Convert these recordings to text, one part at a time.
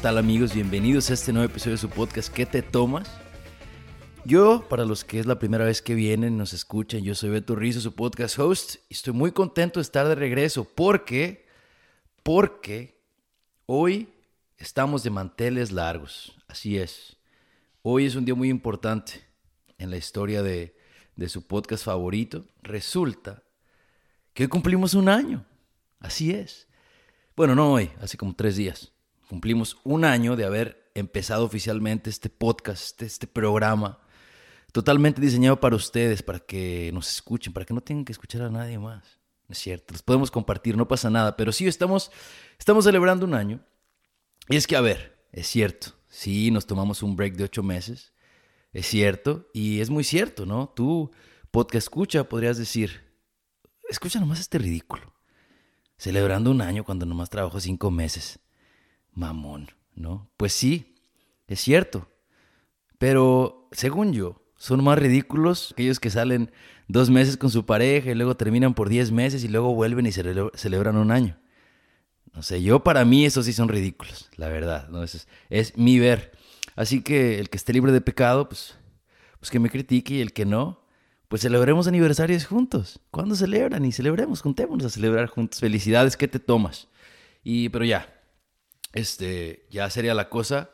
tal amigos? Bienvenidos a este nuevo episodio de su podcast ¿Qué te tomas? Yo, para los que es la primera vez que vienen, nos escuchan, yo soy Beto Rizzo, su podcast host, y estoy muy contento de estar de regreso porque, porque hoy estamos de manteles largos, así es. Hoy es un día muy importante en la historia de, de su podcast favorito. Resulta que hoy cumplimos un año, así es. Bueno, no hoy, hace como tres días. Cumplimos un año de haber empezado oficialmente este podcast, este, este, programa, totalmente diseñado para ustedes, para que nos escuchen, para que no tengan que escuchar a nadie más. es cierto, los podemos compartir, no pasa nada, pero sí estamos, estamos celebrando un año. Y es que, a ver, es cierto, sí, nos tomamos un break de ocho meses, es cierto, y es muy cierto, ¿no? Tú, podcast escucha, podrías decir, escucha nomás este ridículo celebrando un año cuando nomás trabajo cinco meses. Mamón, ¿no? Pues sí, es cierto. Pero, según yo, son más ridículos aquellos que salen dos meses con su pareja y luego terminan por diez meses y luego vuelven y celebran un año. No sé, yo para mí esos sí son ridículos, la verdad, ¿no? Es, es mi ver. Así que el que esté libre de pecado, pues, pues que me critique y el que no, pues celebremos aniversarios juntos. ¿Cuándo celebran? Y celebremos, juntémonos a celebrar juntos. Felicidades, ¿qué te tomas? Y, pero ya, este, ya sería la cosa.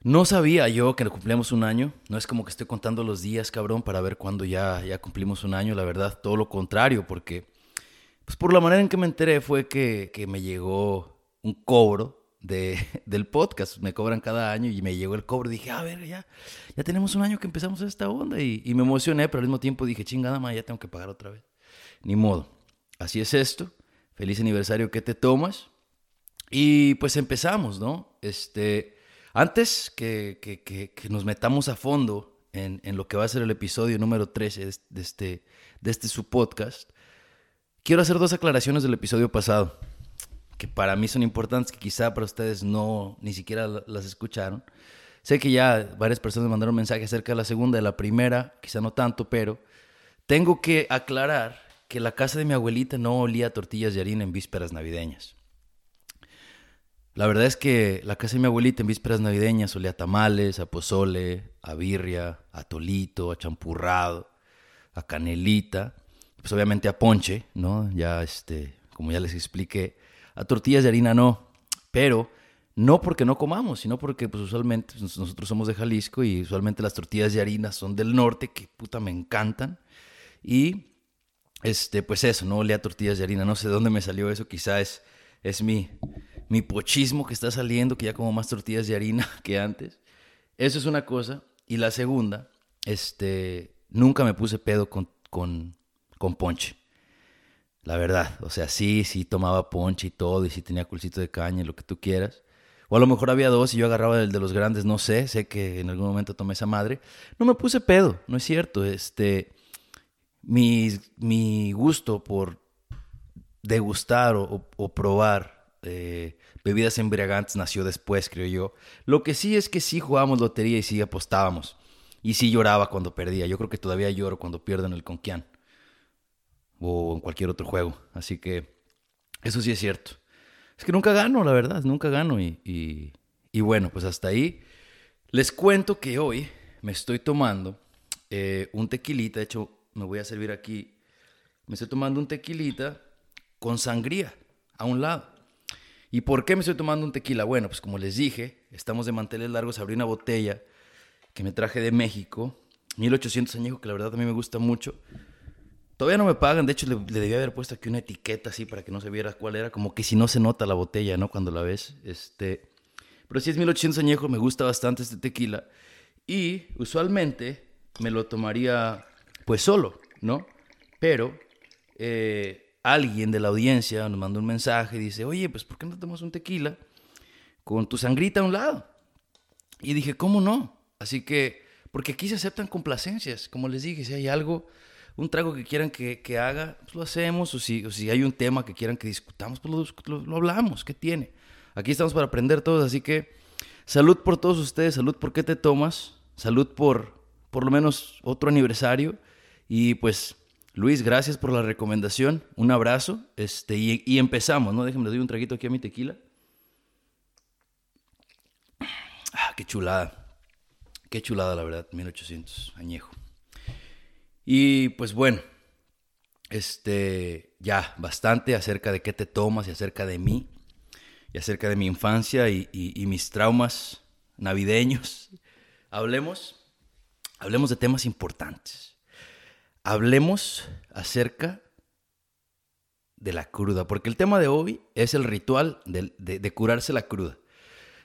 No sabía yo que cumplimos un año. No es como que estoy contando los días, cabrón, para ver cuándo ya, ya cumplimos un año. La verdad, todo lo contrario, porque, pues por la manera en que me enteré fue que, que me llegó un cobro de, del podcast. Me cobran cada año y me llegó el cobro. Dije, a ver, ya, ya tenemos un año que empezamos esta onda. Y, me emocioné, pero al mismo tiempo dije, chingada más, ya tengo que pagar otra vez. Ni modo. Así es esto. Feliz aniversario que te tomas. Y pues empezamos, ¿no? Este, antes que, que, nos metamos a fondo en, en, lo que va a ser el episodio número 13 de, este, de este su podcast, quiero hacer dos aclaraciones del episodio pasado que para mí son importantes, que quizá para ustedes no, ni siquiera las escucharon. Sé que ya varias personas mandaron mensaje acerca de la segunda, de la primera, quizá no tanto, pero tengo que aclarar que la casa de mi abuelita no olía a tortillas de harina en vísperas navideñas. La verdad es que la casa de mi abuelita en vísperas navideñas olía a tamales, a pozole, a birria, a tolito, a champurrado, a canelita, pues obviamente a ponche, ¿no? Ya este, como ya les expliqué, a tortillas de harina no, pero no porque no comamos, sino porque pues usualmente pues, nosotros somos de Jalisco y usualmente las tortillas de harina son del norte, que puta me encantan. Y este, pues eso, no olía tortillas de harina, no sé de dónde me salió eso, quizás es, es mi, mi pochismo que está saliendo, que ya como más tortillas de harina que antes. Eso es una cosa. Y la segunda, este, nunca me puse pedo con, con, con ponche. La verdad, o sea, sí, sí tomaba ponche y todo, y sí tenía culcito de caña, lo que tú quieras. O a lo mejor había dos y yo agarraba el de los grandes, no sé, sé que en algún momento tomé esa madre. No me puse pedo, no es cierto. Este, mi, mi gusto por degustar o, o, probar eh, bebidas embriagantes nació después, creo yo. Lo que sí es que sí jugábamos lotería y sí apostábamos. Y sí lloraba cuando perdía. Yo creo que todavía lloro cuando pierdo en el Conquian o en cualquier otro juego. Así que eso sí es cierto. Es que nunca gano, la verdad, nunca gano. Y, bueno, pues hasta ahí les cuento que hoy me estoy tomando eh, un tequilita. De hecho, me voy a servir aquí. Me estoy tomando un tequilita con sangría a un lado. ¿Y por qué me estoy tomando un tequila? Bueno, pues como les dije, estamos de manteles largos. Abrí una botella que me traje de México, 1800 añejo, que la verdad a mí me gusta mucho. Todavía no me pagan, de hecho le, debía haber puesto aquí una etiqueta así para que no se viera cuál era, como que si no se nota la botella, ¿no? Cuando la ves. Este, pero si es 1800 añejo, me gusta bastante este tequila. Y usualmente me lo tomaría pues solo, ¿no? Pero eh, alguien de la audiencia nos mandó un mensaje y dice, oye, pues ¿por qué no tomas un tequila con tu sangrita a un lado? Y dije, ¿cómo no? Así que, porque aquí se aceptan complacencias, como les dije, si hay algo un trago que quieran que, que haga, pues lo hacemos. O si, o si, hay un tema que quieran que discutamos, pues lo, lo, hablamos. ¿Qué tiene? Aquí estamos para aprender todos. Así que salud por todos ustedes. Salud por qué te tomas. Salud por por lo menos otro aniversario. Y pues, Luis, gracias por la recomendación. Un abrazo. Este, y, empezamos, ¿no? Déjenme, le doy un traguito aquí a mi tequila. qué chulada. Qué chulada, la verdad, 1800, añejo. Y pues bueno, este, ya, bastante acerca de qué te tomas y acerca de mí, y acerca de mi infancia y, y mis traumas navideños. Hablemos, hablemos de temas importantes. Hablemos acerca de la cruda, porque el tema de hoy es el ritual de, curarse la cruda,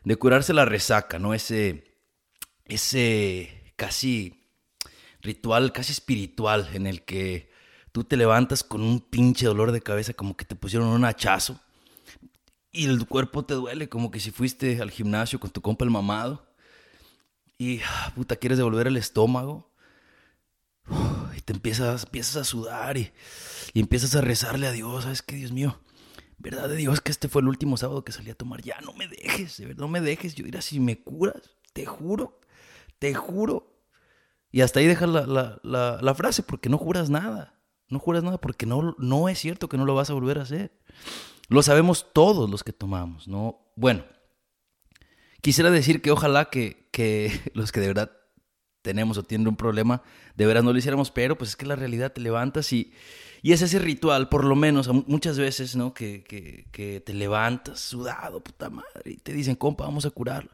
de curarse la resaca, ¿no? Ese, ese casi ritual, casi espiritual en el que tú te levantas con un pinche dolor de cabeza como que te pusieron un hachazo y el cuerpo te duele como que si fuiste al gimnasio con tu compa el mamado y ah, puta quieres devolver el estómago te empiezas, empiezas a sudar y y empiezas a rezarle a Dios, ¿sabes qué, Dios mío? ¿Verdad de Dios que este fue el último sábado que salí a tomar? Ya, no me dejes, de no me dejes. Yo diría, si me curas, te juro, te juro. Y hasta ahí dejas la, la, frase, porque no juras nada. No juras nada porque no, no es cierto que no lo vas a volver a hacer. Lo sabemos todos los que tomamos, ¿no? Bueno, quisiera decir que ojalá que, que los que de verdad tenemos o tienen un problema, de veras no lo hiciéramos, pero pues es que la realidad te levantas y, y es ese ritual, por lo menos, muchas veces, ¿no? Que, que, te levantas sudado, puta madre, y te dicen, compa, vamos a curarlo.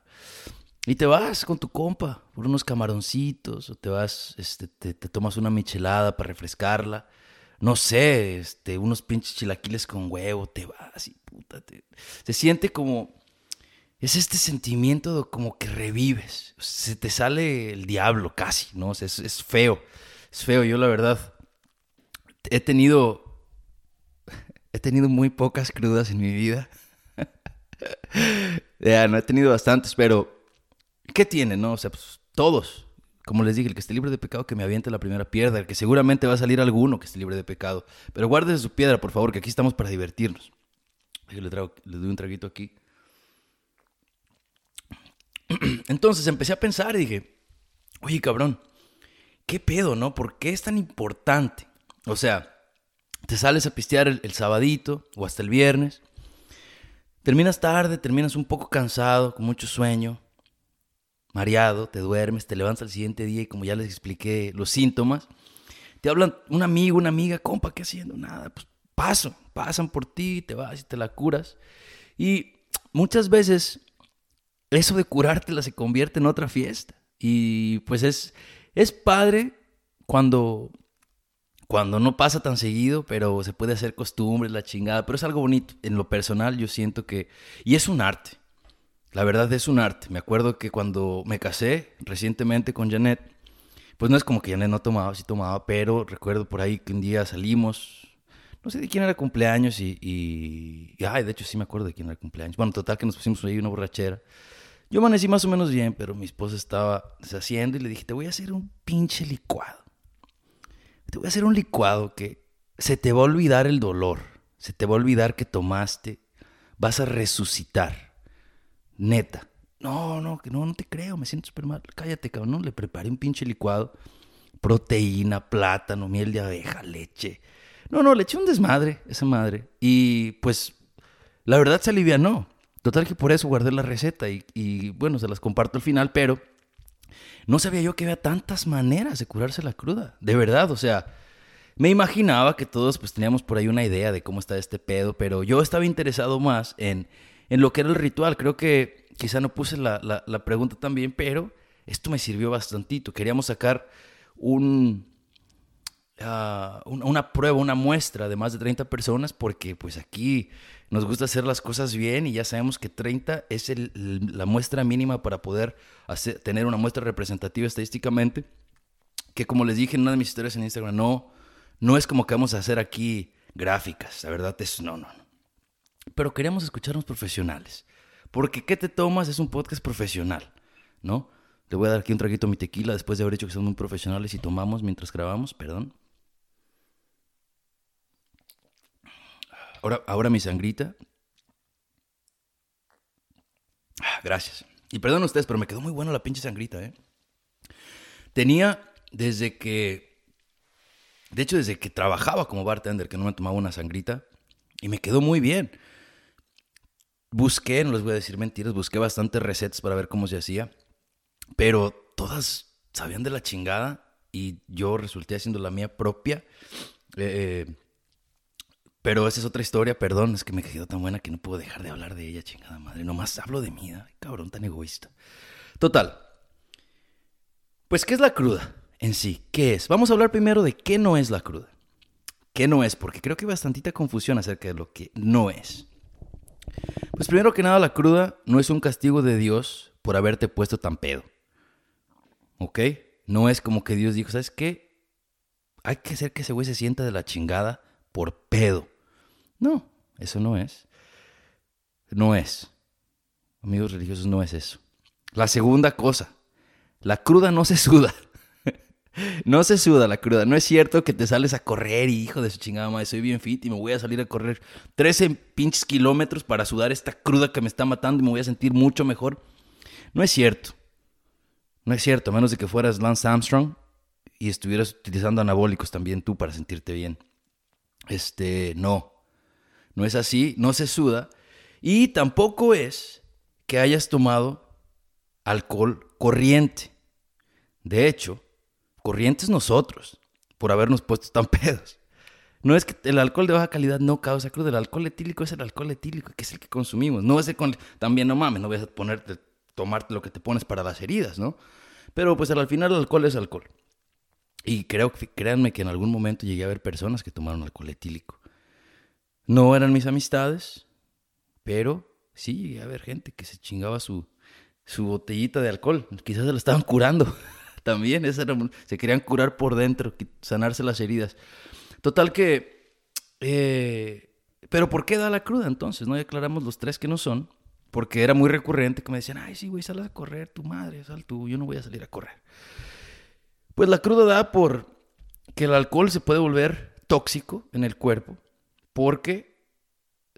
Y te vas con tu compa por unos camaroncitos, o te vas, este, te, tomas una michelada para refrescarla. No sé, este, unos pinches chilaquiles con huevo, te vas y puta, se siente como, es este sentimiento de como que revives, se te sale el diablo casi, ¿no? es, es feo, es feo, yo la verdad he tenido. He tenido muy pocas crudas en mi vida. ya, no he tenido bastantes, pero. ¿Qué tiene, no? O sea, pues todos. Como les dije, el que esté libre de pecado que me aviente la primera piedra, el que seguramente va a salir alguno que esté libre de pecado. Pero guárdese su piedra, por favor, que aquí estamos para divertirnos. Le, le doy un traguito aquí. Entonces empecé a pensar y dije, oye cabrón, ¿qué pedo, no? ¿Por qué es tan importante o sea, te sales a pistear el, sabadito o hasta el viernes. Terminas tarde, terminas un poco cansado, con mucho sueño, mareado, te duermes, te levantas al siguiente día y como ya les expliqué los síntomas, te hablan un amigo, una amiga, compa, ¿qué haciendo? Nada, pues paso, pasan por ti, te vas y te la curas. Y muchas veces eso de curártela se convierte en otra fiesta. Y pues es, es padre cuando cuando no pasa tan seguido, pero se puede hacer costumbre, la chingada, pero es algo bonito. En lo personal yo siento que... Y es un arte. La verdad es un arte. Me acuerdo que cuando me casé recientemente con Janet, pues no es como que Janet no tomaba, sí tomaba, pero recuerdo por ahí que un día salimos, no sé de quién era cumpleaños y, y, ay, de hecho sí me acuerdo de quién era cumpleaños. Bueno, total que nos pusimos ahí una borrachera. Yo amanecí más o menos bien, pero mi esposa estaba deshaciendo y le dije, te voy a hacer un pinche licuado te voy a hacer un licuado que se te va a olvidar el dolor, se te va a olvidar que tomaste, vas a resucitar. Neta. No, no, que no, no te creo, me siento súper mal. Cállate, cabrón. No, le preparé un pinche licuado. Proteína, plátano, miel de abeja, leche. No, no, le eché un desmadre, esa madre. Y pues, la verdad se alivianó. Total que por eso guardé la receta y, bueno, se las comparto al final, pero no sabía yo que había tantas maneras de curarse la cruda. De verdad, o sea, me imaginaba que todos pues teníamos por ahí una idea de cómo está este pedo, pero yo estaba interesado más en, en lo que era el ritual. Creo que quizá no puse la, la, pregunta también, pero esto me sirvió bastantito. Queríamos sacar un, ah, una prueba, una muestra de más de 30 personas, porque pues aquí nos gusta hacer las cosas bien y ya sabemos que 30 es la muestra mínima para poder tener una muestra representativa estadísticamente. Que como les dije en una de mis historias en Instagram, no, no es como que vamos a hacer aquí gráficas, la verdad es no, no, no. Pero queremos escucharnos profesionales. Porque ¿qué te tomas? Es un podcast profesional, ¿no? Le voy a dar aquí un traguito a mi tequila después de haber dicho que somos muy profesionales y tomamos mientras grabamos, perdón. Ahora, ahora mi sangrita. Ah, gracias. Y perdón ustedes, pero me quedó muy buena la pinche sangrita, ¿eh? Tenía desde que. De hecho, desde que trabajaba como bartender, que no me tomaba una sangrita. Y me quedó muy bien. Busqué, no les voy a decir mentiras, busqué bastantes recetas para ver cómo se hacía. pero todas sabían de la chingada y yo resulté haciendo la mía propia. Eh, pero esa es otra historia, perdón, es que me quedó tan buena que no puedo dejar de hablar de ella, chingada madre. Nomás hablo de mí, cabrón, tan egoísta. Total. Pues, ¿qué es la cruda en sí? ¿Qué es? Vamos a hablar primero de qué no es la cruda. ¿Qué no es? Porque creo que hay bastantita confusión acerca de lo que no es. Pues primero que nada, la cruda no es un castigo de Dios por haberte puesto tan pedo. ¿Ok? No es como que Dios dijo, ¿sabes qué? Hay que hacer que ese güey se sienta de la chingada por pedo. No, eso no es. No es. Amigos religiosos, no es eso. La segunda cosa, la cruda no se suda. no se suda la cruda. No es cierto que te sales a correr y hijo de su chingada madre, soy bien fit y me voy a salir a correr 13 pinches kilómetros para sudar esta cruda que me está matando y me voy a sentir mucho mejor. No es cierto. No es cierto, a menos de que fueras Lance Armstrong y estuvieras utilizando anabólicos también tú para sentirte bien. Este, no. No es así, no se suda. Y tampoco es que hayas tomado alcohol corriente. De hecho, corrientes nosotros, por habernos puesto tan pedos. No es que el alcohol de baja calidad no causa cruda, el alcohol etílico es el alcohol etílico, que es el que consumimos. No ese con también no mames, no vas a ponerte tomarte lo que te pones para las heridas, ¿no? Pero pues al final el alcohol es alcohol. Y creo, créanme que en algún momento llegué a ver personas que tomaron alcohol etílico. No eran mis amistades, pero sí llegué a ver gente que se chingaba su, su botellita de alcohol. Quizás se la estaban curando también. se querían curar por dentro, sanarse las heridas. Total que... Eh, pero ¿por qué da la cruda entonces? No ya aclaramos los tres que no son. Porque era muy recurrente que me decían, ay, sí, güey, sal a correr, tu madre, sal tú, yo no voy a salir a correr. Pues la cruda da por que el alcohol se puede volver tóxico en el cuerpo porque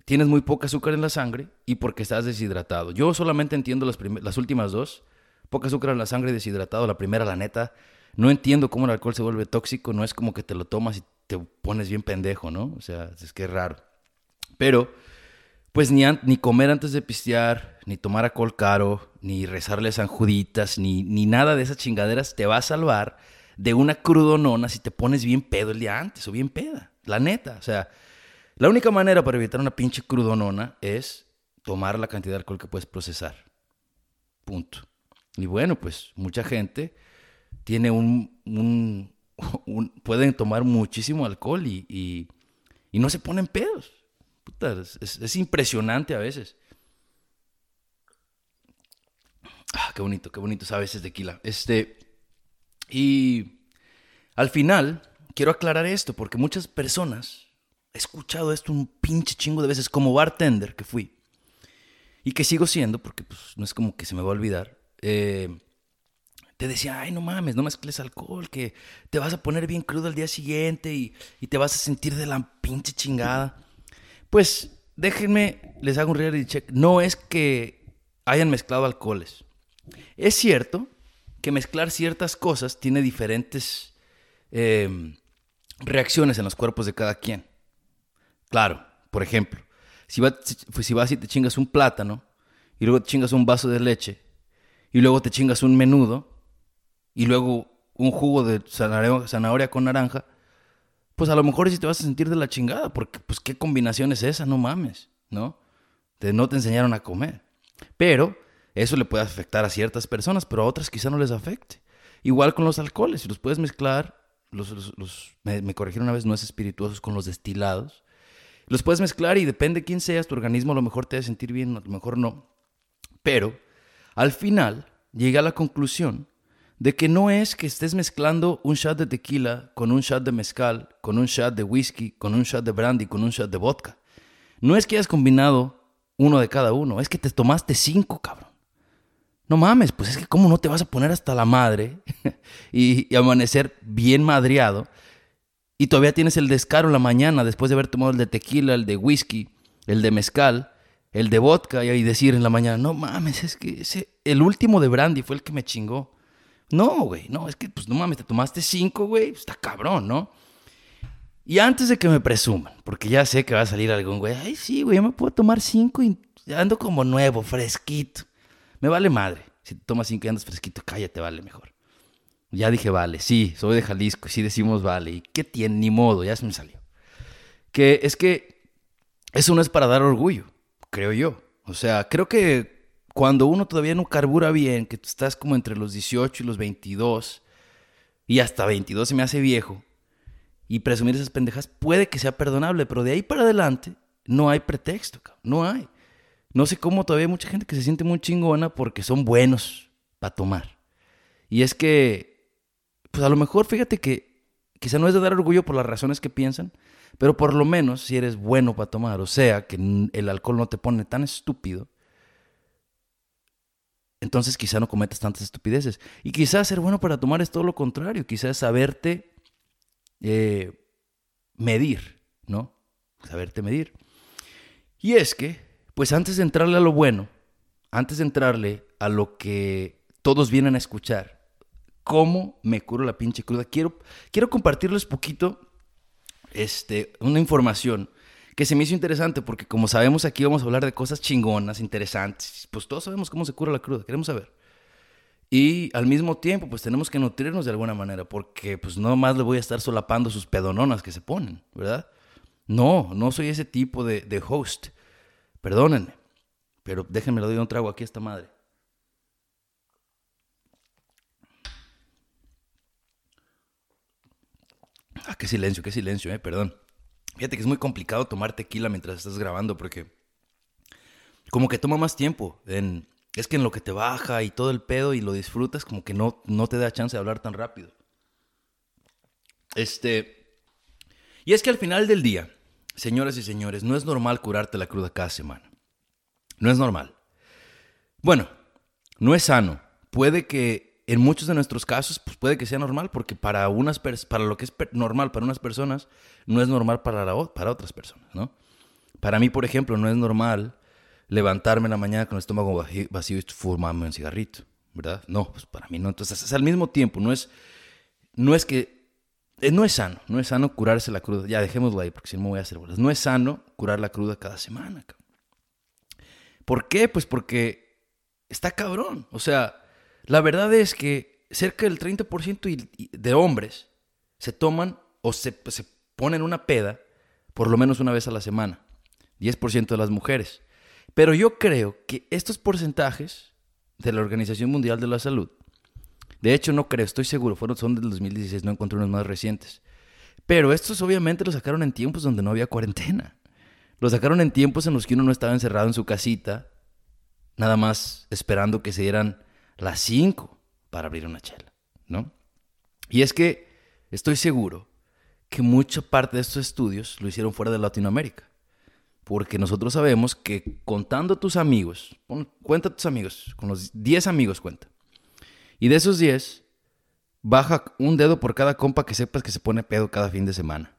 tienes muy poca azúcar en la sangre y porque estás deshidratado. Yo solamente entiendo las, las últimas dos. Poca azúcar en la sangre y deshidratado. La primera, la neta, no entiendo cómo el alcohol se vuelve tóxico. No es como que te lo tomas y te pones bien pendejo, ¿no? O sea, es que es raro. Pero, pues ni, ni comer antes de pistear, ni tomar alcohol caro, ni rezarle sanjuditas, ni, ni nada de esas chingaderas te va a salvar de una crudonona si te pones bien pedo el día antes o bien peda. La neta, o sea, la única manera para evitar una pinche crudonona es tomar la cantidad de alcohol que puedes procesar. Punto. Y bueno, pues mucha gente tiene un, un, pueden tomar muchísimo alcohol y, y, y no se ponen pedos. Es, es, impresionante a veces. Ah, qué bonito, qué bonito es a veces tequila. Este, y al final, quiero aclarar esto, porque muchas personas, he escuchado esto un pinche chingo de veces, como bartender que fui, y que sigo siendo, porque pues, no es como que se me va a olvidar, eh, te decía, ay, no mames, no mezcles alcohol, que te vas a poner bien crudo al día siguiente y te vas a sentir de la pinche chingada. Pues déjenme, les hago un reality check. No es que hayan mezclado alcoholes. Es cierto que mezclar ciertas cosas tiene diferentes em, reacciones en los cuerpos de cada quien. Claro, por ejemplo, si, si vas y te chingas un plátano, y luego te chingas un vaso de leche, y luego te chingas un menudo, y luego un jugo de zanahoria, con naranja, pues a lo mejor sí te vas a sentir de la chingada, porque pues qué combinación es esa, no mames, ¿no? no te enseñaron a comer. Pero eso le puede afectar a ciertas personas, pero a otras quizá no les afecte. Igual con los alcoholes, si los puedes mezclar, los, me, corrigieron una vez, no es espirituosos con los destilados. Los puedes mezclar y depende de quién seas, tu organismo a lo mejor te debe sentir bien, a lo mejor no. Pero al final llega a la conclusión de que no es que estés mezclando un shot de tequila con un shot de mezcal, con un shot de whisky, con un shot de brandy, con un shot de vodka. No es que hayas combinado uno de cada uno, es que te tomaste cinco, cabrón. No mames, pues es que cómo no te vas a poner hasta la madre y, amanecer bien madreado y todavía tienes el descaro en la mañana después de haber tomado el de tequila, el de whisky, el de mezcal, el de vodka y decir en la mañana, no mames, es que el último de brandy fue el que me chingó. No, güey, no, es que pues no mames, te tomaste cinco, güey, está cabrón, ¿no? Y antes de que me presuman, porque ya sé que va a salir algún güey, ay sí, güey, yo me puedo tomar cinco y ando como nuevo, fresquito. Me vale madre. Si te tomas cinco y andas fresquito, cállate, vale, mejor. Ya dije, vale, sí, soy de Jalisco, sí decimos vale. ¿Y qué tiene? Ni modo, ya se me salió. Que es que eso no es para dar orgullo, creo yo. O sea, creo que cuando uno todavía no carbura bien, que tú estás como entre los 18 y los 22, y hasta 22 se me hace viejo, y presumir esas pendejas puede que sea perdonable, pero de ahí para adelante no hay pretexto, no hay. No sé cómo todavía hay mucha gente que se siente muy chingona porque son buenos para tomar. Y es que, pues a lo mejor, fíjate que quizá no es de dar orgullo por las razones que piensan, pero por lo menos si eres bueno para tomar, o sea, que el alcohol no te pone tan estúpido, entonces quizá no cometas tantas estupideces. Y quizás ser bueno para tomar es todo lo contrario, quizás saberte eh, medir, ¿no? Saberte medir. Y es que, pues antes de entrarle a lo bueno, antes de entrarle a lo que todos vienen a escuchar, cómo me curo la pinche cruda, quiero, quiero compartirles poquito este, una información que se me hizo interesante porque como sabemos aquí vamos a hablar de cosas chingonas, interesantes, pues todos sabemos cómo se cura la cruda, queremos saber. Y al mismo tiempo, pues tenemos que nutrirnos de alguna manera, porque pues no más le voy a estar solapando sus pedononas que se ponen, ¿verdad? No, no soy ese tipo de, de host. Perdónenme, pero déjenme lo doy un trago aquí a esta madre. Ah, qué silencio, qué silencio, eh, perdón. Fíjate que es muy complicado tomar tequila mientras estás grabando porque como que toma más tiempo. En, es que en lo que te baja y todo el pedo y lo disfrutas, como que no, no te da chance de hablar tan rápido. Este. Y es que al final del día, señoras y señores, no es normal curarte la cruda cada semana. No es normal. Bueno, no es sano. Puede que en muchos de nuestros casos, pues puede que sea normal, porque para, unas para lo que es normal para unas personas, no es normal para, para otras personas, ¿no? Para mí, por ejemplo, no es normal levantarme en la mañana con el estómago vacío y fumarme un cigarrito, ¿verdad? No, pues para mí no. Entonces, es al mismo tiempo, no es, no es que, eh, no es sano, no es sano curarse la cruda. Ya, dejémoslo ahí, porque si no me voy a hacer bolas. No es sano curar la cruda cada semana. ¿Por qué? Pues porque está cabrón. O sea, la verdad es que cerca del 30% de hombres se toman o se, se ponen una peda por lo menos una vez a la semana. 10% de las mujeres. Pero yo creo que estos porcentajes de la Organización Mundial de la Salud, de hecho no creo, estoy seguro, fueron, son del 2016, no encontré unos más recientes. Pero estos obviamente los sacaron en tiempos donde no había cuarentena. Los sacaron en tiempos en los que uno no estaba encerrado en su casita, nada más esperando que se dieran las 5 para abrir una chela, ¿no? Y es que estoy seguro que mucha parte de estos estudios lo hicieron fuera de Latinoamérica. Porque nosotros sabemos que contando a tus amigos, cuenta a tus amigos, con los 10 amigos cuenta. Y de esos 10, baja un dedo por cada compa que sepas que se pone pedo cada fin de semana.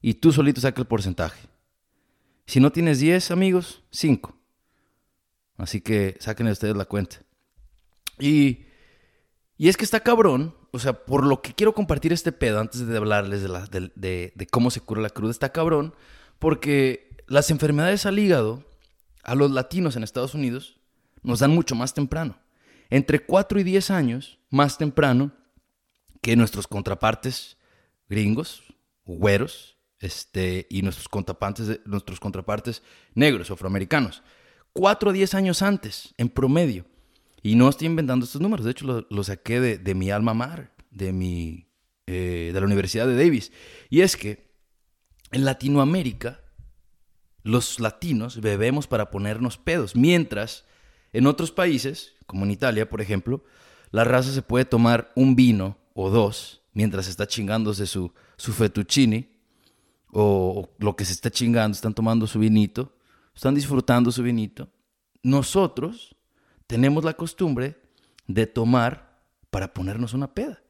Y tú solito saca el porcentaje. Si no tienes 10 amigos, 5. Así que sáquenle ustedes la cuenta. Y, y es que está cabrón, o sea, por lo que quiero compartir este pedo antes de hablarles de, la, de, de cómo se cura la cruda, está cabrón, porque las enfermedades al hígado, a los latinos en Estados Unidos, nos dan mucho más temprano. Entre 4 y 10 años más temprano que nuestros contrapartes gringos, güeros, este, y nuestros contrapartes, nuestros contrapartes negros, afroamericanos. 4 a 10 años antes, en promedio. Y no estoy inventando estos números, de hecho lo, saqué de, mi alma mar, de, mi, eh, de la Universidad de Davis. Y es que en Latinoamérica, los latinos bebemos para ponernos pedos, mientras en otros países, como en Italia, por ejemplo, la raza se puede tomar un vino o dos mientras está chingándose su, su fettuccine o, o lo que se está chingando, están tomando su vinito, están disfrutando su vinito. Nosotros tenemos la costumbre de tomar para ponernos una peda.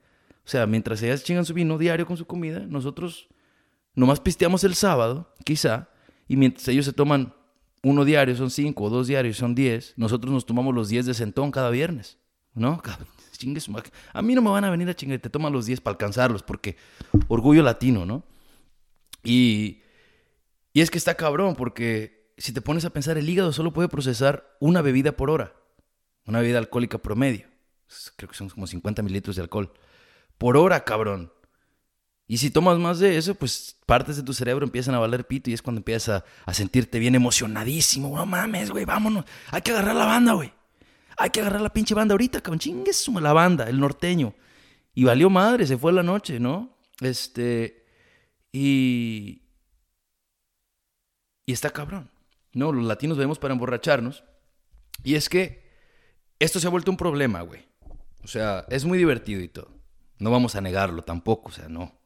O sea, mientras ellas chingan su vino diario con su comida, nosotros nomás pisteamos el sábado, quizá, y mientras ellos se toman uno diario, son cinco, o dos diarios, son diez, nosotros nos tomamos los diez de centón cada viernes, ¿no? A mí no me van a venir a chingar, te toman los diez para alcanzarlos, porque orgullo latino, ¿no? Y, y es que está cabrón, porque si te pones a pensar, el hígado solo puede procesar una bebida por hora. Una bebida alcohólica promedio. Creo que son como 50 mililitros de alcohol. Por hora, cabrón. Y si tomas más de eso, pues partes de tu cerebro empiezan a valer pito y es cuando empiezas a, sentirte bien emocionadísimo. No mames, güey, vámonos. Hay que agarrar la banda, güey. Hay que agarrar la pinche banda ahorita, cabrón. Chingues la banda, el norteño. Y valió madre, se fue la noche, ¿no? Este. Y. Y está cabrón. No, los latinos vemos para emborracharnos. Y es que esto se ha vuelto un problema, güey. O sea, es muy divertido y todo. No vamos a negarlo tampoco, o sea, no.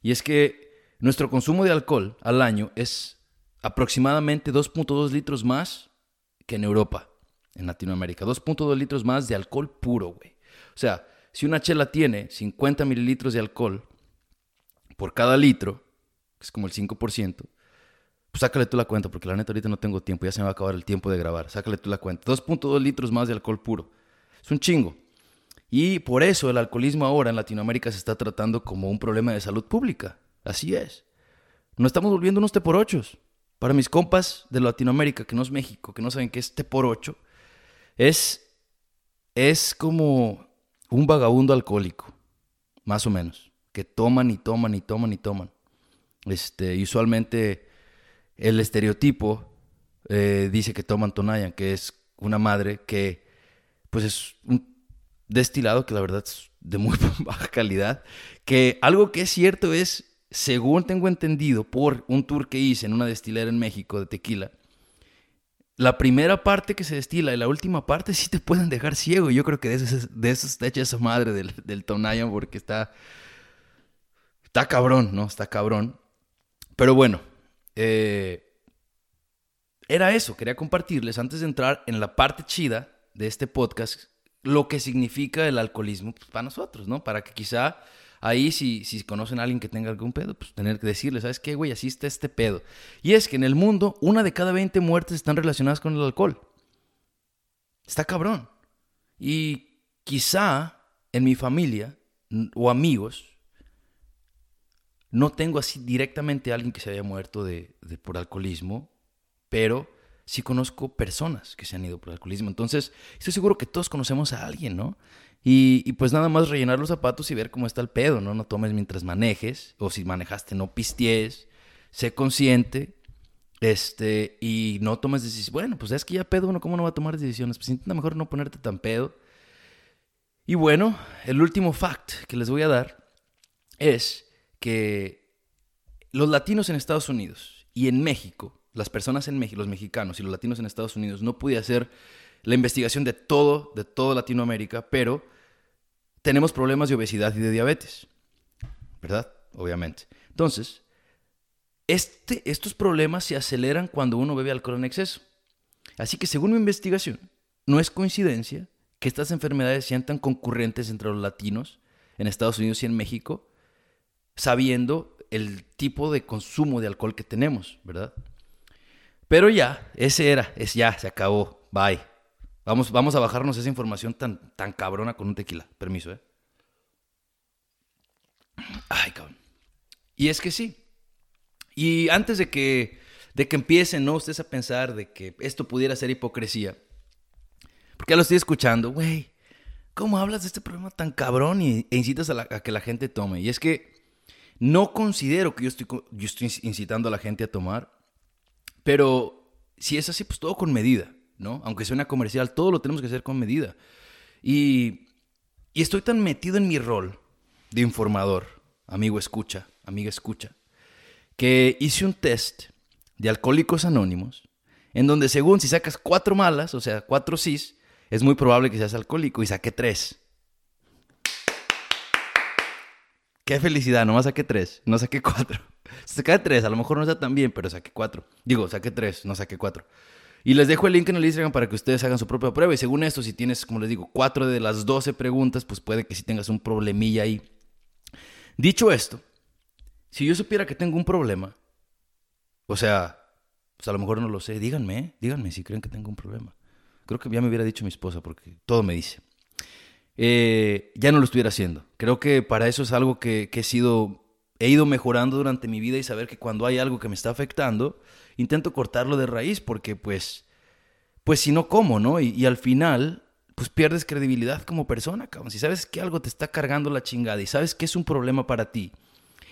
Y es que nuestro consumo de alcohol al año es aproximadamente 2.2 litros más que en Europa, en Latinoamérica. 2.2 litros más de alcohol puro, güey. O sea, si una chela tiene 50 mililitros de alcohol por cada litro, que es como el 5%, pues sácale tú la cuenta, porque la neta ahorita no tengo tiempo, ya se me va a acabar el tiempo de grabar. Sácale tú la cuenta. 2.2 litros más de alcohol puro. Es un chingo. Y por eso el alcoholismo ahora en Latinoamérica se está tratando como un problema de salud pública. Así es. No estamos volviendo unos teporochos. Para mis compas de Latinoamérica, que no es México, que no saben qué es teporocho, es, es como un vagabundo alcohólico, más o menos, que toman y toman y toman y toman. Este, usualmente el estereotipo eh, dice que toman Tonayan, que es una madre que pues es un destilado que la verdad es de muy baja calidad. Que algo que es cierto es, según tengo entendido por un tour que hice en una destilera en México de tequila, la primera parte que se destila y la última parte sí te pueden dejar ciego. Yo creo que de eso, de eso está hecha esa madre del, del Tonayan porque está, está cabrón, ¿no? Está cabrón. Pero bueno, eh, era eso. Quería compartirles antes de entrar en la parte chida de este podcast lo que significa el alcoholismo pues, para nosotros, ¿no? Para que quizá ahí si, si conocen a alguien que tenga algún pedo, pues tener que decirle, ¿sabes qué, güey? Así está este pedo. Y es que en el mundo, una de cada 20 muertes están relacionadas con el alcohol. Está cabrón. Y quizá en mi familia o amigos, no tengo así directamente a alguien que se haya muerto de, por alcoholismo, pero sí conozco personas que se han ido por alcoholismo. Entonces, estoy seguro que todos conocemos a alguien, ¿no? Y, pues nada más rellenar los zapatos y ver cómo está el pedo, ¿no? No tomes mientras manejes, o si manejaste, no pisties, sé consciente, este, y no tomes decisiones. Bueno, pues es que ya pedo, uno, ¿cómo no va a tomar decisiones? Pues intenta mejor no ponerte tan pedo. Y bueno, el último fact que les voy a dar es que los latinos en Estados Unidos y en México las personas en México, los mexicanos y los latinos en Estados Unidos, no pude hacer la investigación de todo, de toda Latinoamérica, pero tenemos problemas de obesidad y de diabetes, ¿verdad? Obviamente. Entonces, este, estos problemas se aceleran cuando uno bebe alcohol en exceso. Así que según mi investigación, no es coincidencia que estas enfermedades sean tan concurrentes entre los latinos en Estados Unidos y en México, sabiendo el tipo de consumo de alcohol que tenemos, ¿verdad? Pero ya, ese era, es ya, se acabó. Bye. Vamos, vamos a bajarnos esa información tan, tan cabrona con un tequila. Permiso, ¿eh? Ay, cabrón. Y es que sí. Y antes de que, de que empiecen. Ustedes a pensar de que esto pudiera ser hipocresía. Porque ya lo estoy escuchando, güey. ¿Cómo hablas de este problema tan cabrón y, e incitas a, que la gente tome? Y es que no considero que yo estoy, yo estoy incitando a la gente a tomar. Pero si es así, pues todo con medida, ¿no? Aunque sea una comercial, todo lo tenemos que hacer con medida. Y, y estoy tan metido en mi rol de informador, amigo escucha, amiga escucha, que hice un test de alcohólicos anónimos, en donde según si sacas cuatro malas, o sea, cuatro cis, es muy probable que seas alcohólico y saqué tres. Qué felicidad, nomás saqué tres, no saqué cuatro. Saqué tres, a lo mejor no está tan bien, pero saqué cuatro. Digo, saqué tres, no saqué cuatro. Y les dejo el link en el Instagram para que ustedes hagan su propia prueba. Y según esto, si tienes, como les digo, cuatro de las doce preguntas, pues puede que sí tengas un problemilla ahí. Dicho esto, si yo supiera que tengo un problema, o sea, pues a lo mejor no lo sé, díganme, díganme si creen que tengo un problema. Creo que ya me hubiera dicho mi esposa porque todo me dice. Eh, ya no lo estuviera haciendo. Creo que para eso es algo que, he sido he ido mejorando durante mi vida y saber que cuando hay algo que me está afectando, intento cortarlo de raíz porque pues, pues si no, ¿cómo, no? Y, al final, pues pierdes credibilidad como persona, cabrón. Si sabes que algo te está cargando la chingada y sabes que es un problema para ti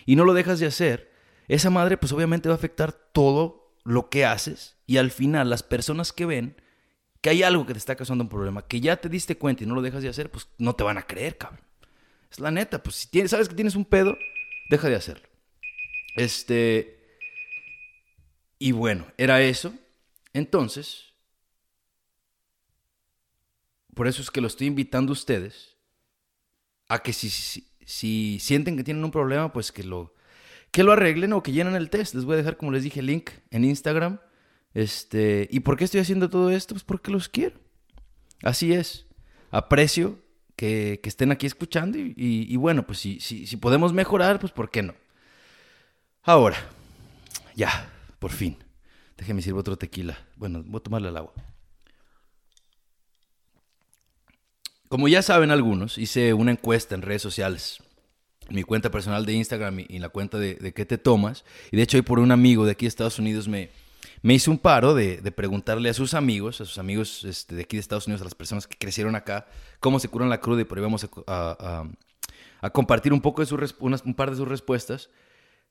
y no lo dejas de hacer, esa madre pues obviamente va a afectar todo lo que haces y al final las personas que ven que hay algo que te está causando un problema, que ya te diste cuenta y no lo dejas de hacer, pues no te van a creer, cabrón. Es la neta, pues si tienes, sabes que tienes un pedo, deja de hacerlo. Este. Y bueno, era eso. Entonces, por eso es que lo estoy invitando a ustedes a que si, si, sienten que tienen un problema, pues que lo, que lo arreglen o que llenen el test. Les voy a dejar, como les dije, el link en Instagram. Este, ¿Y por qué estoy haciendo todo esto? Pues porque los quiero. Así es. Aprecio que, estén aquí escuchando y, bueno, pues si, si, podemos mejorar, pues ¿por qué no? Ahora, ya, por fin. Déjeme sirvo otro tequila. Bueno, voy a tomarle el agua. Como ya saben algunos, hice una encuesta en redes sociales. Mi cuenta personal de Instagram y la cuenta de, de qué te tomas. Y de hecho, hoy por un amigo de aquí de Estados Unidos me, me hice un paro de, preguntarle a sus amigos, a sus amigos este, de aquí de Estados Unidos, a las personas que crecieron acá, cómo se curan la cruda y por ahí vamos a, compartir un poco de su un par de sus respuestas.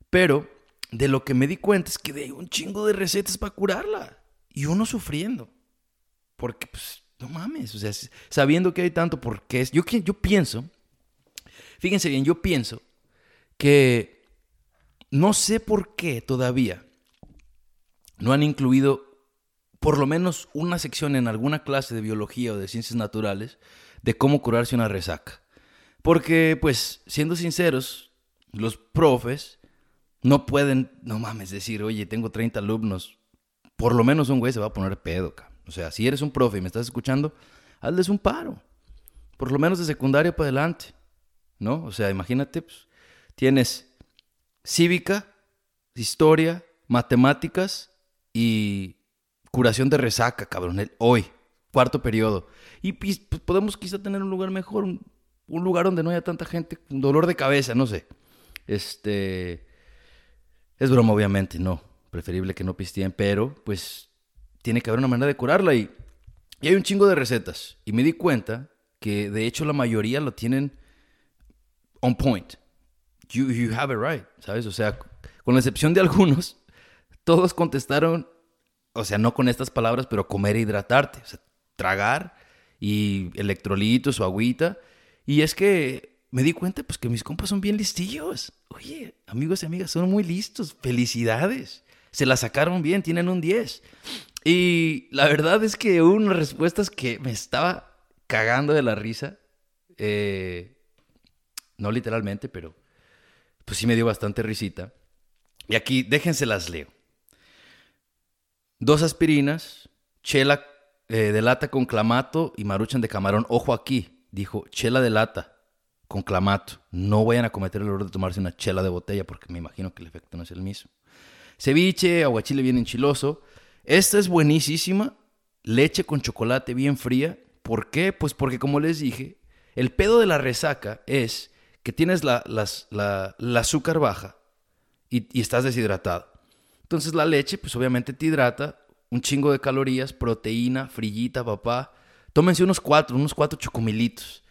Pero de lo que me di cuenta es que hay un chingo de recetas para curarla y uno sufriendo. Porque, pues, no mames, o sea, sabiendo que hay tanto, porque es. Yo, yo pienso, fíjense bien, yo pienso que no sé por qué todavía no han incluido por lo menos una sección en alguna clase de biología o de ciencias naturales de cómo curarse una resaca. Porque, pues, siendo sinceros, los profes no pueden, no mames, decir, oye, tengo 30 alumnos, por lo menos un güey se va a poner pedo, O sea, si eres un profe y me estás escuchando, hazles un paro. Por lo menos de secundaria para adelante, ¿no? O sea, imagínate, pues, tienes cívica, historia, matemáticas y curación de resaca, cabrón, hoy, cuarto periodo. Y pues, podemos quizá tener un lugar mejor, un, lugar donde no haya tanta gente, un dolor de cabeza, no sé. Este. Es broma, obviamente, no. Preferible que no pisteen, pero pues tiene que haber una manera de curarla y, y hay un chingo de recetas. Y me di cuenta que de hecho la mayoría lo tienen on point. You, you have it right, ¿sabes? O sea, con la excepción de algunos, todos contestaron, o sea, no con estas palabras, pero comer e hidratarte, o sea, tragar y electrolitos o agüita. Y es que me di cuenta, pues, que mis compas son bien listillos. Oye, amigos y amigas, son muy listos. Felicidades. Se la sacaron bien, tienen un 10. Y la verdad es que hubo unas respuestas que me estaba cagando de la risa. Eh, no literalmente, pero pues sí me dio bastante risita. Y aquí, déjense las leo dos aspirinas, chela eh, de lata con clamato y maruchan de camarón. Ojo aquí, dijo chela de lata con clamato. No vayan a cometer el error de tomarse una chela de botella porque me imagino que el efecto no es el mismo. Ceviche, aguachile bien enchiloso. Esta es buenísima. Leche con chocolate bien fría. ¿Por qué? Pues porque como les dije, el pedo de la resaca es que tienes la, azúcar baja y, y estás deshidratado. Entonces la leche, pues obviamente te hidrata, un chingo de calorías, proteína, frillita, papá. Tómense unos cuatro, unos cuatro chocomilitos.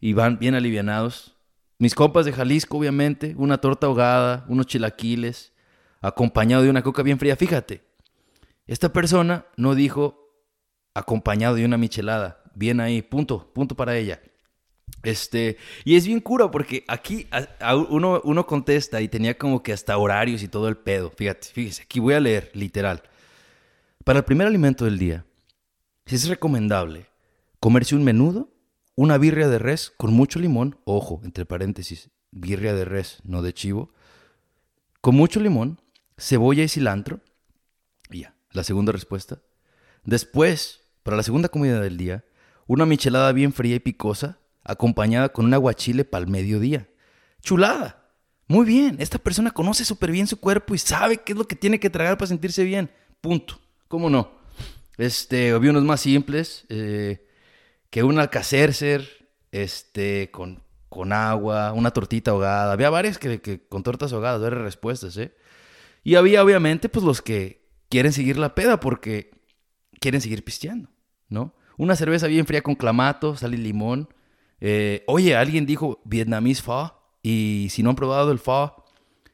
Y van bien alivianados. Mis compas de Jalisco, obviamente, una torta ahogada, unos chilaquiles, acompañado de una coca bien fría. Fíjate, esta persona no dijo acompañado de una michelada. Bien ahí, punto, punto para ella. Este, y es bien cura porque aquí uno, uno contesta y tenía como que hasta horarios y todo el pedo. Fíjate, fíjese, aquí voy a leer, literal. Para el primer alimento del día, es recomendable comerse un menudo, una birria de res con mucho limón, ojo, entre paréntesis, birria de res, no de chivo, con mucho limón, cebolla y cilantro. Y ya, la segunda respuesta. Después, para la segunda comida del día, una michelada bien fría y picosa acompañada con un aguachile para el mediodía. Chulada. Muy bien, esta persona conoce súper bien su cuerpo y sabe qué es lo que tiene que tragar para sentirse bien. Punto. ¿Cómo no? Este, había unos más simples, eh, que un alcacercer, este, con, con agua, una tortita ahogada. Había varias que, con tortas ahogadas, varias respuestas, ¿eh? Y había obviamente pues los que quieren seguir la peda porque quieren seguir pisteando, ¿no? Una cerveza bien fría con clamato, sal y limón. Eh, oye, alguien dijo vietnamese pho. Y si no han probado el pho,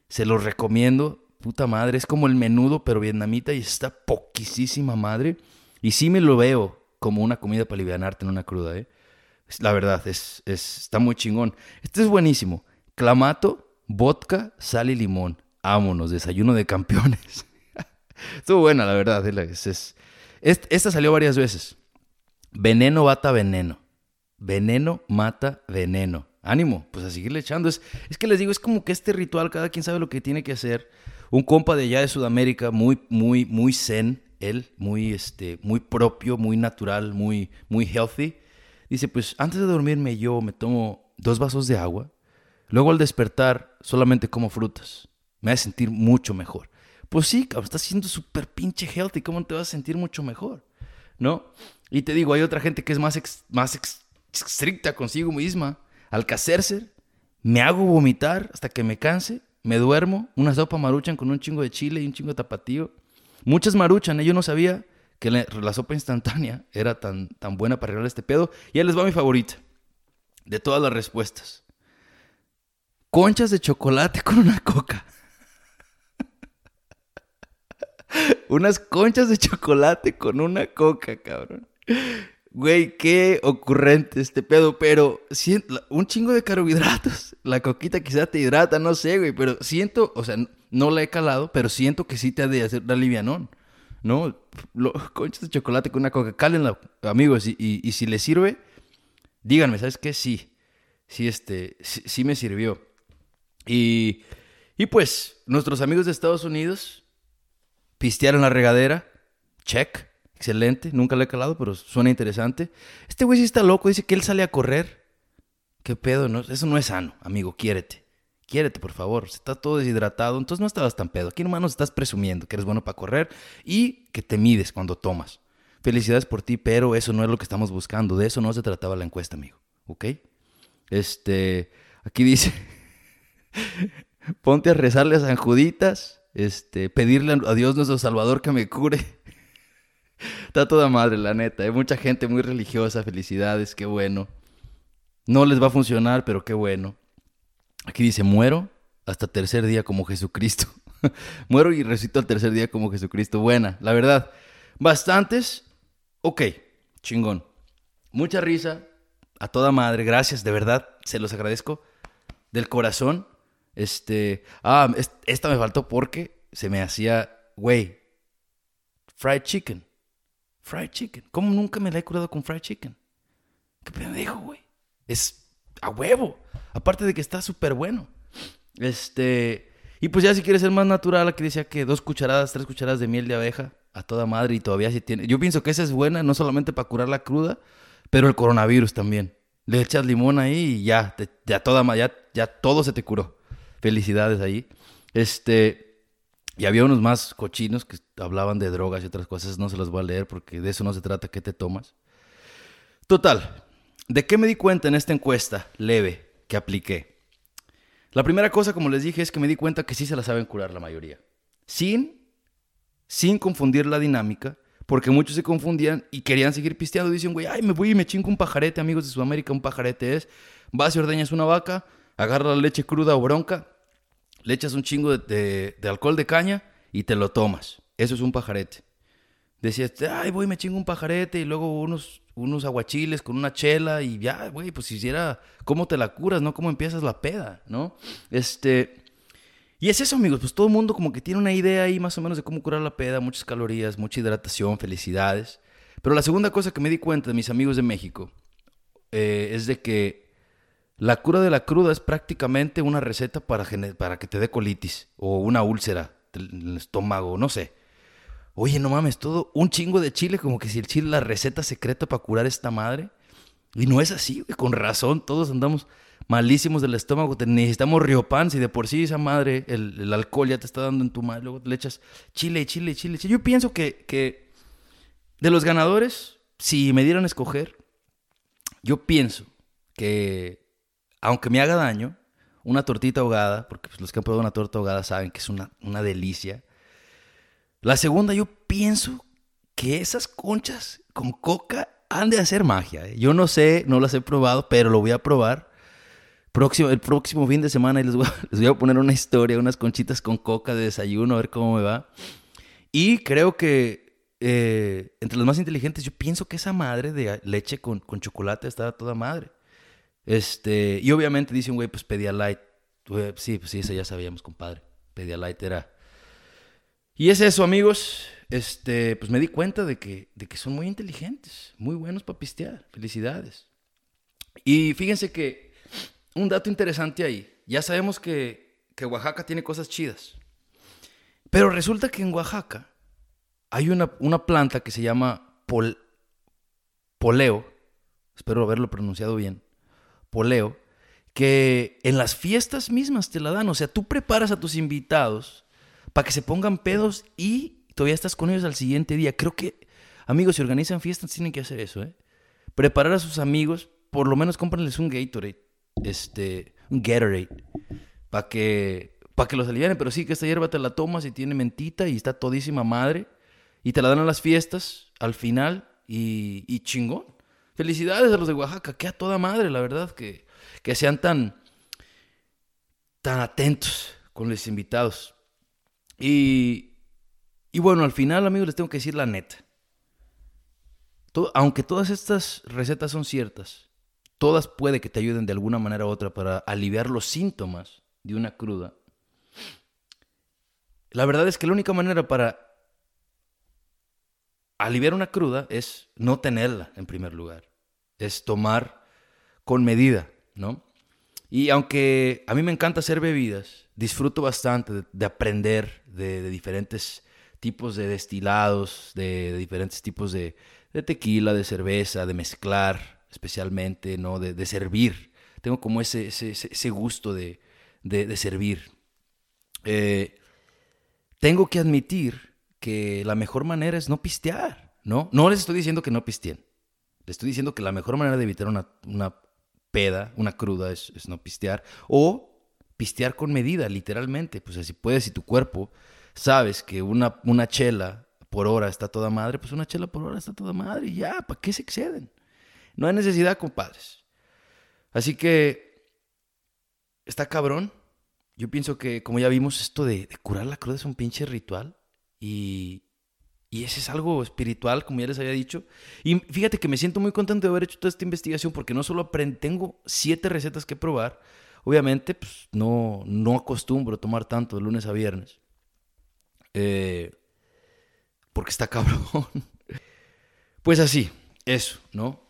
se los recomiendo. Puta madre, es como el menudo, pero vietnamita y está poquísima madre. Y sí me lo veo como una comida para alivianarte en una cruda, ¿eh? La verdad, es, está muy chingón. Este es buenísimo. Clamato, vodka, sal y limón. Vámonos, desayuno de campeones. Estuvo buena, la verdad. ¿eh? Es, esta salió varias veces. Veneno bata veneno. Veneno mata veneno. Ánimo, pues a seguirle echando. Es, es que les digo, es como que este ritual, cada quien sabe lo que tiene que hacer. Un compa de allá de Sudamérica, muy, muy, muy zen, él, muy, este, muy propio, muy natural, muy, muy healthy. Dice, pues antes de dormirme yo me tomo dos vasos de agua. Luego al despertar solamente como frutas. Me hace sentir mucho mejor. Pues sí, cabrón, estás siendo súper pinche healthy. ¿Cómo te vas a sentir mucho mejor? ¿No? Y te digo, hay otra gente que es más, más estricta consigo misma. Alcacercer, me hago vomitar hasta que me canse, me duermo, una sopa maruchan con un chingo de chile y un chingo de tapatío. Muchas maruchan, ¿eh? yo no sabía que la, sopa instantánea era tan, tan buena para arreglar este pedo. Y ahí les va mi favorita, de todas las respuestas. Conchas de chocolate con una coca. Unas conchas de chocolate con una coca, cabrón. Güey, qué ocurrente este pedo, pero un chingo de carbohidratos. La coquita quizá te hidrata, no sé, güey, pero siento, o sea, no la he calado, pero siento que sí te ha de hacer la livianón, ¿no? conchas de chocolate con una coca, cálenla, amigos, y, si les sirve, díganme, ¿sabes qué? Sí, sí, este, sí, me sirvió. Y, y pues, nuestros amigos de Estados Unidos pistearon la regadera, check excelente, nunca lo he calado, pero suena interesante. Este güey sí está loco, dice que él sale a correr. ¿Qué pedo? No? Eso no es sano, amigo, quiérete. Quiérete, por favor. Está todo deshidratado, entonces no estabas tan pedo. Aquí nomás nos estás presumiendo que eres bueno para correr y que te mides cuando tomas. Felicidades por ti, pero eso no es lo que estamos buscando. De eso no se trataba la encuesta, amigo. ¿Ok? Este, aquí dice, ponte a rezarle a San Juditas, este, pedirle a Dios nuestro Salvador que me cure. Está toda madre, la neta. Hay mucha gente muy religiosa. Felicidades, qué bueno. No les va a funcionar, pero qué bueno. Aquí dice, muero hasta tercer día como Jesucristo. muero y resucito al tercer día como Jesucristo. Buena, la verdad. Bastantes. Ok, chingón. Mucha risa. A toda madre. Gracias, de verdad. Se los agradezco. Del corazón. Este. Ah, esta me faltó porque se me hacía, güey, fried chicken. Fried chicken. ¿Cómo nunca me la he curado con fried chicken? Qué pendejo, güey. Es a huevo. Aparte de que está súper bueno. Este. Y pues ya si quieres ser más natural, aquí decía que dos cucharadas, tres cucharadas de miel de abeja a toda madre y todavía sí tiene. Yo pienso que esa es buena, no solamente para curar la cruda, pero el coronavirus también. Le echas limón ahí y ya, ya toda ya, ya todo se te curó. Felicidades ahí. Este. Y había unos más cochinos que hablaban de drogas y otras cosas, no se los voy a leer porque de eso no se trata, ¿qué te tomas? Total, ¿de qué me di cuenta en esta encuesta leve que apliqué? La primera cosa, como les dije, es que me di cuenta que sí se la saben curar la mayoría. Sin, sin confundir la dinámica, porque muchos se confundían y querían seguir pisteando. Dicen, güey, ay, me voy y me chingo un pajarete, amigos de Sudamérica, un pajarete es. Vas y ordeñas una vaca, agarra la leche cruda o bronca, le echas un chingo de, alcohol de caña y te lo tomas. Eso es un pajarete. Decías, ay, voy, me chingo un pajarete y luego unos, unos aguachiles con una chela y ya, güey, pues si hiciera, ¿cómo te la curas, no? ¿Cómo empiezas la peda, no? Este... Y es eso, amigos, pues todo el mundo como que tiene una idea ahí más o menos de cómo curar la peda, muchas calorías, mucha hidratación, felicidades. Pero la segunda cosa que me di cuenta de mis amigos de México eh, es de que la cura de la cruda es prácticamente una receta para, para que te dé colitis o una úlcera en el estómago, no sé. Oye, no mames, todo un chingo de chile, como que si el chile la receta secreta para curar esta madre. Y no es así, güey, con razón, todos andamos malísimos del estómago, necesitamos riopan, si de por sí esa madre, el, alcohol ya te está dando en tu madre, luego le echas chile, chile, chile, chile. Yo pienso que, que de los ganadores, si me dieran a escoger, yo pienso que aunque me haga daño, una tortita ahogada, porque pues, los que han probado una torta ahogada saben que es una, una delicia. La segunda, yo pienso que esas conchas con coca, han de hacer magia. ¿eh? Yo no sé, no las he probado, pero lo voy a probar. Próximo, el próximo fin de semana les voy, a, les voy a poner una historia, unas conchitas con coca de desayuno, a ver cómo me va. Y creo que eh, entre los más inteligentes, yo pienso que esa madre de leche con, con chocolate está toda madre. Este, y obviamente dice un güey, pues Pedialyte. Sí, pues sí, esa ya sabíamos, compadre. Pedialyte era. Y es eso, amigos. Este, pues me di cuenta de que, de que son muy inteligentes, muy buenos para pistear. Felicidades. Y fíjense que un dato interesante ahí. Ya sabemos que, que Oaxaca tiene cosas chidas. Pero resulta que en Oaxaca hay una, una planta que se llama pol, poleo. Espero haberlo pronunciado bien poleo, que en las fiestas mismas te la dan. O sea, tú preparas a tus invitados para que se pongan pedos y todavía estás con ellos al siguiente día. Creo que, amigos, si organizan fiestas, tienen que hacer eso, ¿eh? Preparar a sus amigos, por lo menos cómpranles un Gatorade, este, un Gatorade, para que, para que los alivianen. Pero sí que esta hierba te la tomas y tiene mentita y está todísima madre. Y te la dan a las fiestas al final y, y chingón. Felicidades a los de Oaxaca, que a toda madre, la verdad, que, que sean tan, tan atentos con los invitados. Y, y bueno, al final, amigos, les tengo que decir la neta. aunque todas estas recetas son ciertas, todas puede que te ayuden de alguna manera u otra para aliviar los síntomas de una cruda. La verdad es que la única manera para aliviar una cruda es no tenerla en primer lugar, es tomar con medida, ¿no? Y aunque a mí me encanta hacer bebidas, disfruto bastante de, aprender de, diferentes tipos de destilados, de, diferentes tipos de, tequila, de cerveza, de mezclar especialmente, ¿no? De, servir. Tengo como ese, ese, gusto de, servir. Eh, tengo que admitir que la mejor manera es no pistear, ¿no? No les estoy diciendo que no pisteen. Les estoy diciendo que la mejor manera de evitar una, una peda, una cruda, es, no pistear. O pistear con medida, literalmente. Pues si puedes, si tu cuerpo sabes que una, una chela por hora está toda madre, pues una chela por hora está toda madre y ya, ¿para qué se exceden? No hay necesidad, compadres. Así que está cabrón. Yo pienso que, como ya vimos, esto de curar la cruda es un pinche ritual. Y, y ese es algo espiritual, como ya les había dicho. Y fíjate que me siento muy contento de haber hecho toda esta investigación porque no solo aprendí, tengo siete recetas que probar. Obviamente, pues no, no acostumbro tomar tanto de lunes a viernes. Eh, porque está cabrón. Pues así, eso, ¿no?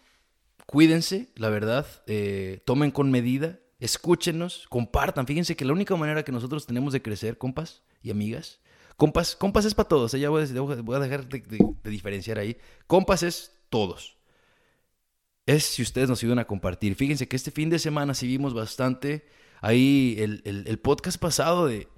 Cuídense, la verdad. Eh, tomen con medida. Escúchenos, compartan. Fíjense que la única manera que nosotros tenemos de crecer, compas y amigas, Compas, compas es para todos, ¿eh? ya voy a, dejar de, diferenciar ahí. Compas es todos. Es si ustedes nos ayudan a compartir. Fíjense que este fin de semana sí vimos bastante ahí el, podcast pasado de,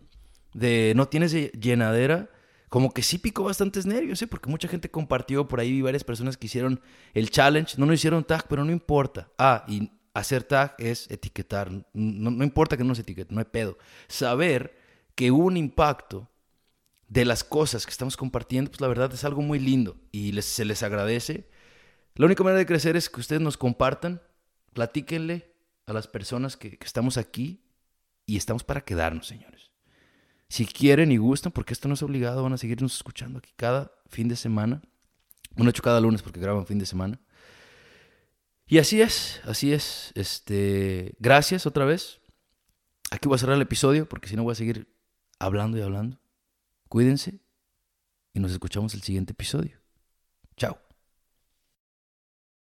de No tienes llenadera. Como que sí picó bastantes nervios, ¿eh? porque mucha gente compartió por ahí, vi varias personas que hicieron el challenge, no nos hicieron tag, pero no importa. Ah, y hacer tag es etiquetar, no, no importa que no se etiquete, no hay pedo. Saber que hubo un impacto de las cosas que estamos compartiendo, pues la verdad es algo muy lindo y se les agradece. La única manera de crecer es que ustedes nos compartan, platíquenle a las personas que, estamos aquí y estamos para quedarnos, señores. Si quieren y gustan, porque esto no es obligado, van a seguirnos escuchando aquí cada fin de semana. Bueno, hecho cada lunes porque graban fin de semana. Y así es, así es. Este, gracias otra vez. Aquí voy a cerrar el episodio porque si no voy a seguir hablando y hablando. Cuídense y nos escuchamos el siguiente episodio. Chao.